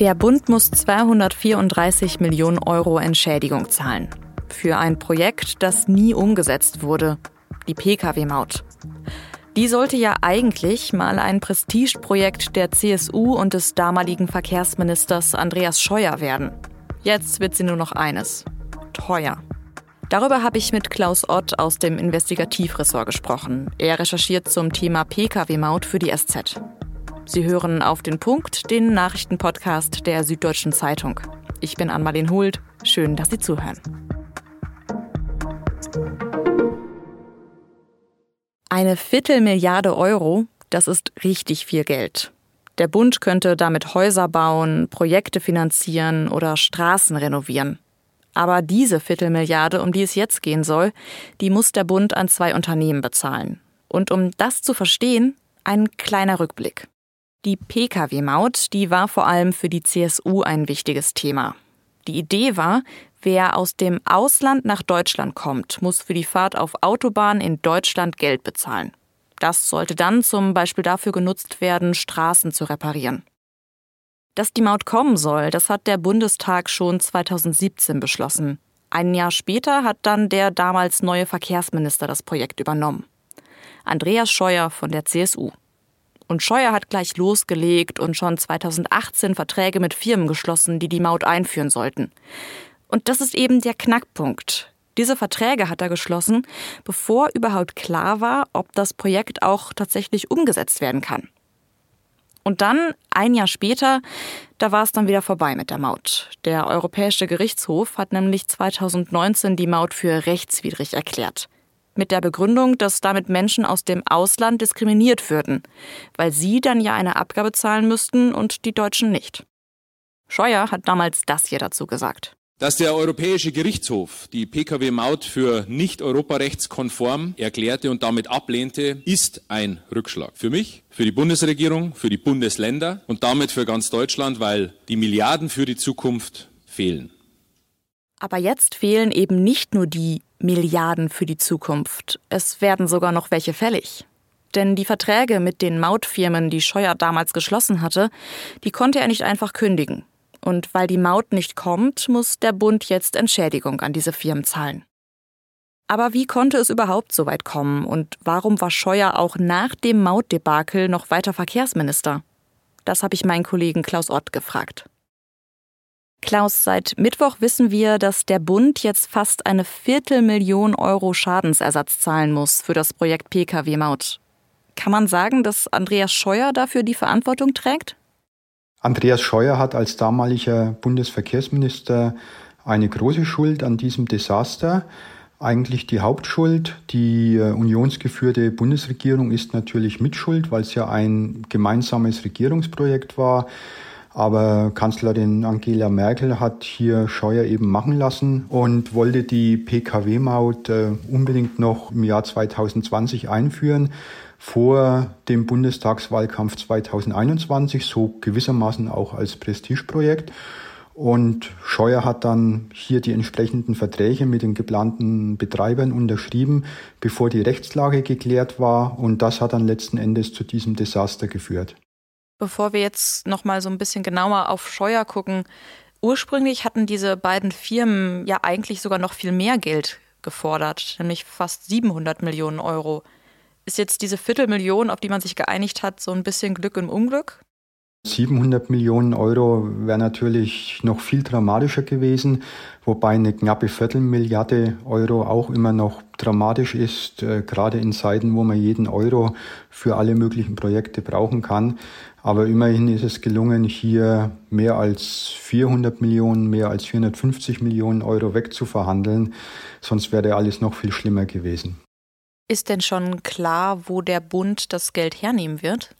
Der Bund muss 234 Millionen Euro Entschädigung zahlen. Für ein Projekt, das nie umgesetzt wurde. Die Pkw-Maut. Die sollte ja eigentlich mal ein Prestigeprojekt der CSU und des damaligen Verkehrsministers Andreas Scheuer werden. Jetzt wird sie nur noch eines. Teuer. Darüber habe ich mit Klaus Ott aus dem Investigativressort gesprochen. Er recherchiert zum Thema Pkw-Maut für die SZ. Sie hören auf den Punkt den Nachrichtenpodcast der Süddeutschen Zeitung. Ich bin Anmalin Hult. Schön, dass Sie zuhören. Eine Viertelmilliarde Euro, das ist richtig viel Geld. Der Bund könnte damit Häuser bauen, Projekte finanzieren oder Straßen renovieren. Aber diese Viertelmilliarde, um die es jetzt gehen soll, die muss der Bund an zwei Unternehmen bezahlen. Und um das zu verstehen, ein kleiner Rückblick. Die Pkw-Maut, die war vor allem für die CSU ein wichtiges Thema. Die Idee war, Wer aus dem Ausland nach Deutschland kommt, muss für die Fahrt auf Autobahn in Deutschland Geld bezahlen. Das sollte dann zum Beispiel dafür genutzt werden, Straßen zu reparieren. Dass die Maut kommen soll, das hat der Bundestag schon 2017 beschlossen. Ein Jahr später hat dann der damals neue Verkehrsminister das Projekt übernommen. Andreas Scheuer von der CSU. Und Scheuer hat gleich losgelegt und schon 2018 Verträge mit Firmen geschlossen, die die Maut einführen sollten. Und das ist eben der Knackpunkt. Diese Verträge hat er geschlossen, bevor überhaupt klar war, ob das Projekt auch tatsächlich umgesetzt werden kann. Und dann, ein Jahr später, da war es dann wieder vorbei mit der Maut. Der Europäische Gerichtshof hat nämlich 2019 die Maut für rechtswidrig erklärt. Mit der Begründung, dass damit Menschen aus dem Ausland diskriminiert würden, weil sie dann ja eine Abgabe zahlen müssten und die Deutschen nicht. Scheuer hat damals das hier dazu gesagt. Dass der Europäische Gerichtshof die Pkw-Maut für nicht europarechtskonform erklärte und damit ablehnte, ist ein Rückschlag. Für mich, für die Bundesregierung, für die Bundesländer und damit für ganz Deutschland, weil die Milliarden für die Zukunft fehlen. Aber jetzt fehlen eben nicht nur die Milliarden für die Zukunft, es werden sogar noch welche fällig. Denn die Verträge mit den Mautfirmen, die Scheuer damals geschlossen hatte, die konnte er nicht einfach kündigen. Und weil die Maut nicht kommt, muss der Bund jetzt Entschädigung an diese Firmen zahlen. Aber wie konnte es überhaupt so weit kommen und warum war Scheuer auch nach dem Mautdebakel noch weiter Verkehrsminister? Das habe ich meinen Kollegen Klaus Ott gefragt. Klaus, seit Mittwoch wissen wir, dass der Bund jetzt fast eine Viertelmillion Euro Schadensersatz zahlen muss für das Projekt Pkw-Maut. Kann man sagen, dass Andreas Scheuer dafür die Verantwortung trägt? Andreas Scheuer hat als damaliger Bundesverkehrsminister eine große Schuld an diesem Desaster. Eigentlich die Hauptschuld. Die äh, unionsgeführte Bundesregierung ist natürlich mitschuld, weil es ja ein gemeinsames Regierungsprojekt war. Aber Kanzlerin Angela Merkel hat hier Scheuer eben machen lassen und wollte die Pkw-Maut äh, unbedingt noch im Jahr 2020 einführen vor dem Bundestagswahlkampf 2021, so gewissermaßen auch als Prestigeprojekt. Und Scheuer hat dann hier die entsprechenden Verträge mit den geplanten Betreibern unterschrieben, bevor die Rechtslage geklärt war. Und das hat dann letzten Endes zu diesem Desaster geführt. Bevor wir jetzt noch mal so ein bisschen genauer auf Scheuer gucken, ursprünglich hatten diese beiden Firmen ja eigentlich sogar noch viel mehr Geld gefordert, nämlich fast 700 Millionen Euro. Ist jetzt diese Viertelmillion, auf die man sich geeinigt hat, so ein bisschen Glück im Unglück? 700 Millionen Euro wäre natürlich noch viel dramatischer gewesen, wobei eine knappe Viertelmilliarde Euro auch immer noch dramatisch ist, äh, gerade in Zeiten, wo man jeden Euro für alle möglichen Projekte brauchen kann. Aber immerhin ist es gelungen, hier mehr als 400 Millionen, mehr als 450 Millionen Euro wegzuverhandeln. Sonst wäre alles noch viel schlimmer gewesen. Ist denn schon klar, wo der Bund das Geld hernehmen wird?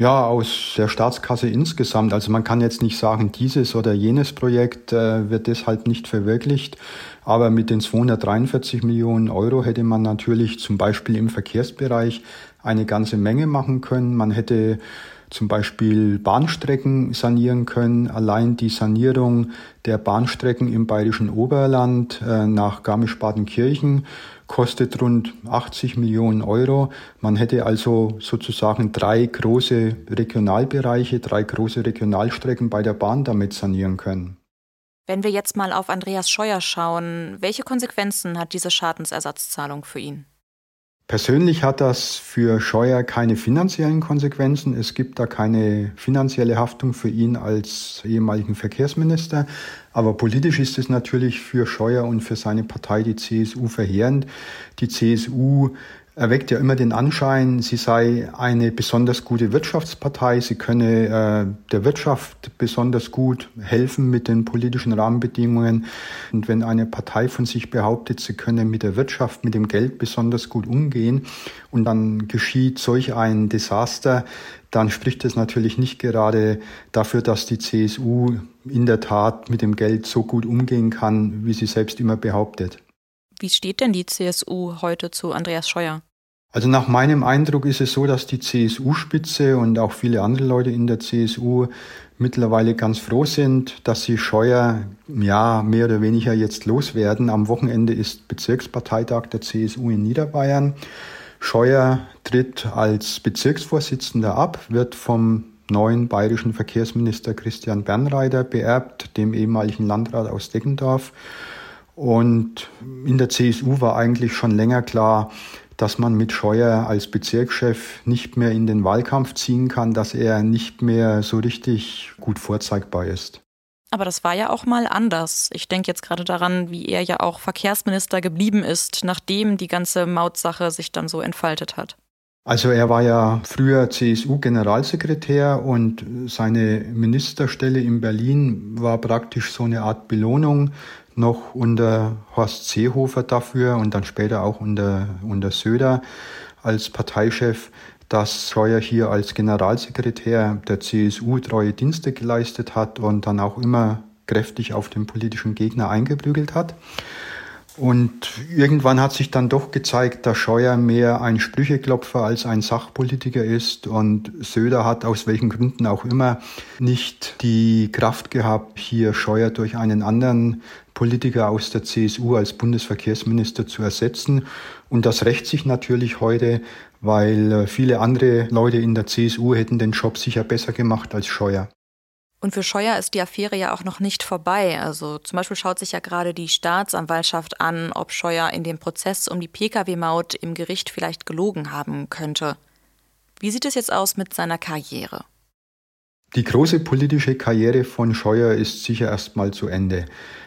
Ja, aus der Staatskasse insgesamt. Also man kann jetzt nicht sagen, dieses oder jenes Projekt äh, wird deshalb nicht verwirklicht. Aber mit den 243 Millionen Euro hätte man natürlich zum Beispiel im Verkehrsbereich eine ganze Menge machen können. Man hätte zum Beispiel Bahnstrecken sanieren können. Allein die Sanierung der Bahnstrecken im bayerischen Oberland äh, nach Garmisch-Partenkirchen kostet rund 80 Millionen Euro. Man hätte also sozusagen drei große Regionalbereiche, drei große Regionalstrecken bei der Bahn damit sanieren können. Wenn wir jetzt mal auf Andreas Scheuer schauen, welche Konsequenzen hat diese Schadensersatzzahlung für ihn? Persönlich hat das für Scheuer keine finanziellen Konsequenzen. Es gibt da keine finanzielle Haftung für ihn als ehemaligen Verkehrsminister. Aber politisch ist es natürlich für Scheuer und für seine Partei, die CSU, verheerend. Die CSU erweckt ja immer den Anschein, sie sei eine besonders gute Wirtschaftspartei, sie könne äh, der Wirtschaft besonders gut helfen mit den politischen Rahmenbedingungen. Und wenn eine Partei von sich behauptet, sie könne mit der Wirtschaft, mit dem Geld besonders gut umgehen und dann geschieht solch ein Desaster, dann spricht es natürlich nicht gerade dafür, dass die CSU in der Tat mit dem Geld so gut umgehen kann, wie sie selbst immer behauptet. Wie steht denn die CSU heute zu Andreas Scheuer? Also nach meinem Eindruck ist es so, dass die CSU-Spitze und auch viele andere Leute in der CSU mittlerweile ganz froh sind, dass sie Scheuer ja mehr oder weniger jetzt loswerden. Am Wochenende ist Bezirksparteitag der CSU in Niederbayern. Scheuer tritt als Bezirksvorsitzender ab, wird vom neuen bayerischen Verkehrsminister Christian Bernreiter beerbt, dem ehemaligen Landrat aus Deggendorf. Und in der CSU war eigentlich schon länger klar, dass man mit Scheuer als Bezirkschef nicht mehr in den Wahlkampf ziehen kann, dass er nicht mehr so richtig gut vorzeigbar ist. Aber das war ja auch mal anders. Ich denke jetzt gerade daran, wie er ja auch Verkehrsminister geblieben ist, nachdem die ganze Mautsache sich dann so entfaltet hat. Also er war ja früher CSU-Generalsekretär und seine Ministerstelle in Berlin war praktisch so eine Art Belohnung noch unter Horst Seehofer dafür und dann später auch unter, unter Söder als Parteichef, dass Scheuer hier als Generalsekretär der CSU treue Dienste geleistet hat und dann auch immer kräftig auf den politischen Gegner eingeprügelt hat. Und irgendwann hat sich dann doch gezeigt, dass Scheuer mehr ein Sprücheklopfer als ein Sachpolitiker ist. Und Söder hat aus welchen Gründen auch immer nicht die Kraft gehabt, hier Scheuer durch einen anderen Politiker aus der CSU als Bundesverkehrsminister zu ersetzen. Und das rächt sich natürlich heute, weil äh, viele andere Leute in der CSU hätten den Job sicher besser gemacht als Scheuer. Und für Scheuer ist die Affäre ja auch noch nicht vorbei. Also zum Beispiel schaut sich ja gerade die Staatsanwaltschaft an, ob Scheuer in dem Prozess um die Pkw-Maut im Gericht vielleicht gelogen haben könnte. Wie sieht es jetzt aus mit seiner Karriere? Die große politische Karriere von Scheuer ist sicher erstmal zu Ende.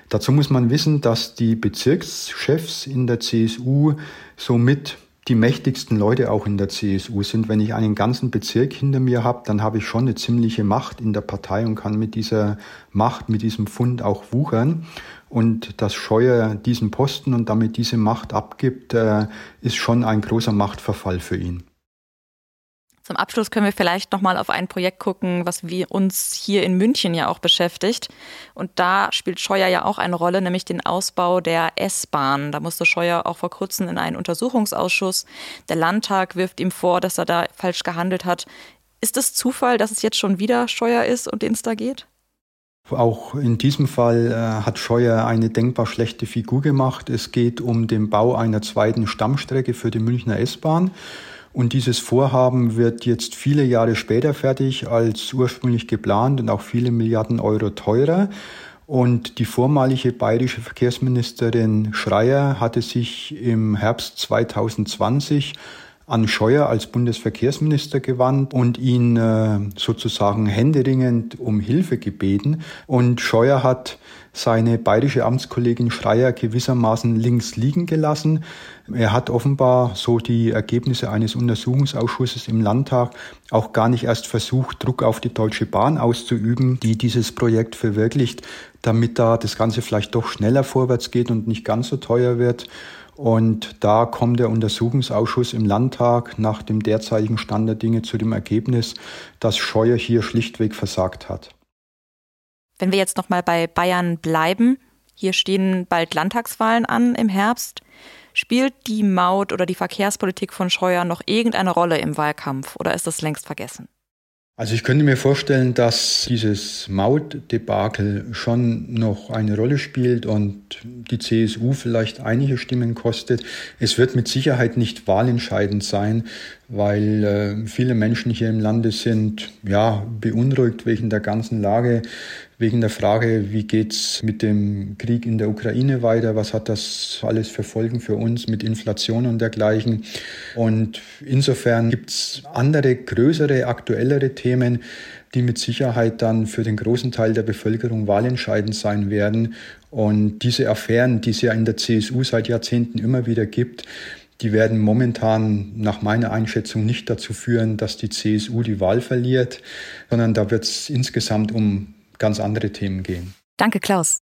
Dazu muss man wissen, dass die Bezirkschefs in der CSU somit die mächtigsten Leute auch in der CSU sind. Wenn ich einen ganzen Bezirk hinter mir habe, dann habe ich schon eine ziemliche Macht in der Partei und kann mit dieser Macht, mit diesem Fund auch wuchern. Und dass Scheuer diesen Posten und damit diese Macht abgibt, äh, ist schon ein großer Machtverfall für ihn. Zum Abschluss können wir vielleicht noch mal auf ein Projekt gucken, was wir uns hier in München ja auch beschäftigt. Und da spielt Scheuer ja auch eine Rolle, nämlich den Ausbau der S-Bahn. Da musste Scheuer auch vor kurzem in einen Untersuchungsausschuss. Der Landtag wirft ihm vor, dass er da falsch gehandelt hat. Ist es Zufall, dass es jetzt schon wieder Scheuer ist, um den es da geht? Auch in diesem Fall äh, hat Scheuer eine denkbar schlechte Figur gemacht. Es geht um den Bau einer zweiten Stammstrecke für die Münchner S-Bahn. Und dieses Vorhaben wird jetzt viele Jahre später fertig als ursprünglich geplant und auch viele Milliarden Euro teurer. Und die vormalige bayerische Verkehrsministerin Schreier hatte sich im Herbst 2020 an Scheuer als Bundesverkehrsminister gewandt und ihn äh, sozusagen händeringend um Hilfe gebeten. Und Scheuer hat seine bayerische Amtskollegin Schreier gewissermaßen links liegen gelassen. Er hat offenbar, so die Ergebnisse eines Untersuchungsausschusses im Landtag, auch gar nicht erst versucht, Druck auf die Deutsche Bahn auszuüben, die dieses Projekt verwirklicht, damit da das Ganze vielleicht doch schneller vorwärts geht und nicht ganz so teuer wird. Und da kommt der Untersuchungsausschuss im Landtag nach dem derzeitigen Stand der Dinge zu dem Ergebnis, dass Scheuer hier schlichtweg versagt hat. Wenn wir jetzt noch mal bei Bayern bleiben, hier stehen bald Landtagswahlen an im Herbst. Spielt die Maut oder die Verkehrspolitik von Scheuer noch irgendeine Rolle im Wahlkampf oder ist das längst vergessen? Also ich könnte mir vorstellen, dass dieses Mautdebakel schon noch eine Rolle spielt und die CSU vielleicht einige Stimmen kostet. Es wird mit Sicherheit nicht wahlentscheidend sein, weil äh, viele Menschen hier im Lande sind ja beunruhigt wegen der ganzen Lage, wegen der Frage, wie geht's mit dem Krieg in der Ukraine weiter, was hat das alles für Folgen für uns mit Inflation und dergleichen. Und insofern gibt's andere, größere, aktuellere Themen, die mit Sicherheit dann für den großen Teil der Bevölkerung wahlentscheidend sein werden. Und diese Affären, die es ja in der CSU seit Jahrzehnten immer wieder gibt, die werden momentan nach meiner Einschätzung nicht dazu führen, dass die CSU die Wahl verliert, sondern da wird es insgesamt um ganz andere Themen gehen. Danke, Klaus.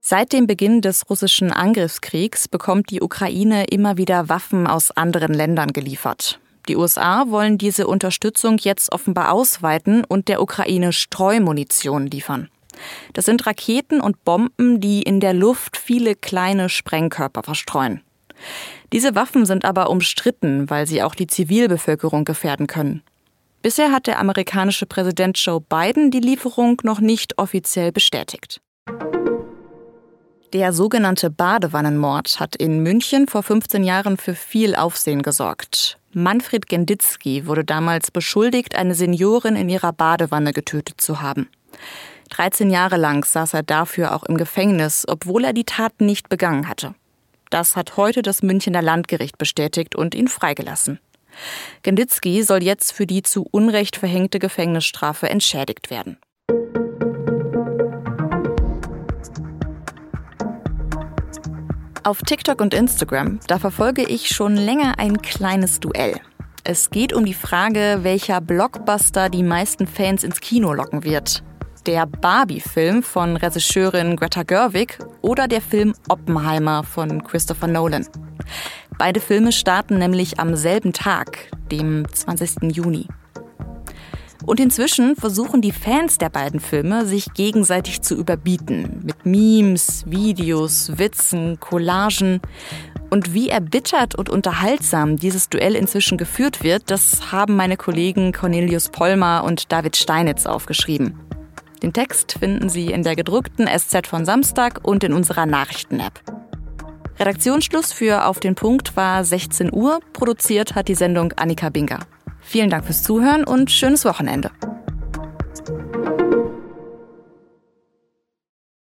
Seit dem Beginn des russischen Angriffskriegs bekommt die Ukraine immer wieder Waffen aus anderen Ländern geliefert. Die USA wollen diese Unterstützung jetzt offenbar ausweiten und der Ukraine Streumunition liefern. Das sind Raketen und Bomben, die in der Luft viele kleine Sprengkörper verstreuen. Diese Waffen sind aber umstritten, weil sie auch die Zivilbevölkerung gefährden können. Bisher hat der amerikanische Präsident Joe Biden die Lieferung noch nicht offiziell bestätigt. Der sogenannte Badewannenmord hat in München vor 15 Jahren für viel Aufsehen gesorgt. Manfred Genditzki wurde damals beschuldigt, eine Seniorin in ihrer Badewanne getötet zu haben. 13 Jahre lang saß er dafür auch im Gefängnis, obwohl er die Tat nicht begangen hatte. Das hat heute das Münchner Landgericht bestätigt und ihn freigelassen. Genditzki soll jetzt für die zu Unrecht verhängte Gefängnisstrafe entschädigt werden. Auf TikTok und Instagram, da verfolge ich schon länger ein kleines Duell. Es geht um die Frage, welcher Blockbuster die meisten Fans ins Kino locken wird der Barbie-Film von Regisseurin Greta Gerwig oder der Film Oppenheimer von Christopher Nolan. Beide Filme starten nämlich am selben Tag, dem 20. Juni. Und inzwischen versuchen die Fans der beiden Filme, sich gegenseitig zu überbieten. Mit Memes, Videos, Witzen, Collagen. Und wie erbittert und unterhaltsam dieses Duell inzwischen geführt wird, das haben meine Kollegen Cornelius Pollmer und David Steinitz aufgeschrieben. Den Text finden Sie in der gedruckten SZ von Samstag und in unserer Nachrichten-App. Redaktionsschluss für Auf den Punkt war 16 Uhr. Produziert hat die Sendung Annika Binger. Vielen Dank fürs Zuhören und schönes Wochenende.